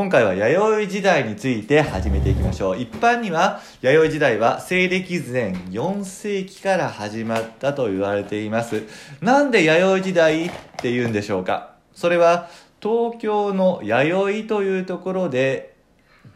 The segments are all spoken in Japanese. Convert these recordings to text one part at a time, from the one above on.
今回は弥生時代について始めていきましょう。一般には弥生時代は西暦前4世紀から始まったと言われています。なんで弥生時代って言うんでしょうか？それは東京の弥生というところで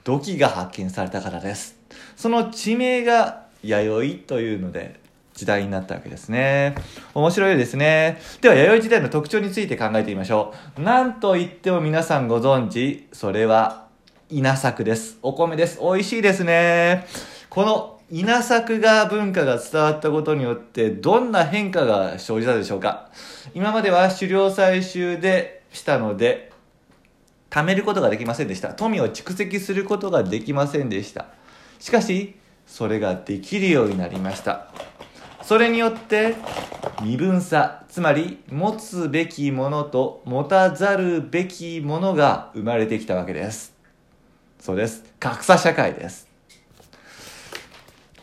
土器が発見されたからです。その地名が弥生というので時代になったわけですね。面白いですね。では、弥生時代の特徴について考えてみましょう。なんと言っても皆さんご存知、それは稲作です。お米です。美味しいですね。この稲作が文化が伝わったことによって、どんな変化が生じたでしょうか今までは狩猟採集でしたので、貯めることができませんでした。富を蓄積することができませんでした。しかし、それができるようになりました。それによって身分差つまり持つべきものと持たざるべきものが生まれてきたわけです。そうです。格差社会です。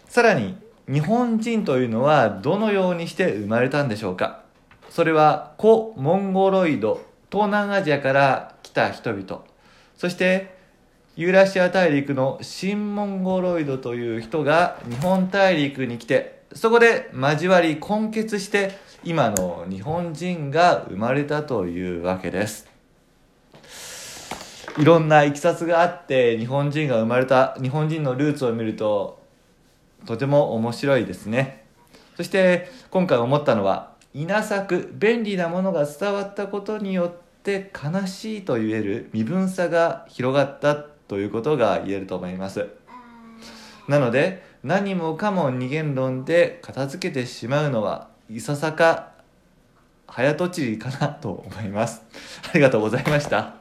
さらに日本人というのはどのようにして生まれたんでしょうか。それは古モンゴロイド東南アジアから来た人々。そしてユーラシア大陸の新モンゴロイドという人が日本大陸に来てそこで交わり根結して今の日本人が生まれたというわけです。いろんないきさつがあって日本人が生まれた日本人のルーツを見るととても面白いですね。そして今回思ったのは稲作便利なものが伝わったことによって悲しいと言える身分差が広がったということが言えると思います。なので何もかも二元論で片付けてしまうのはいささか早とちりかなと思います。ありがとうございました。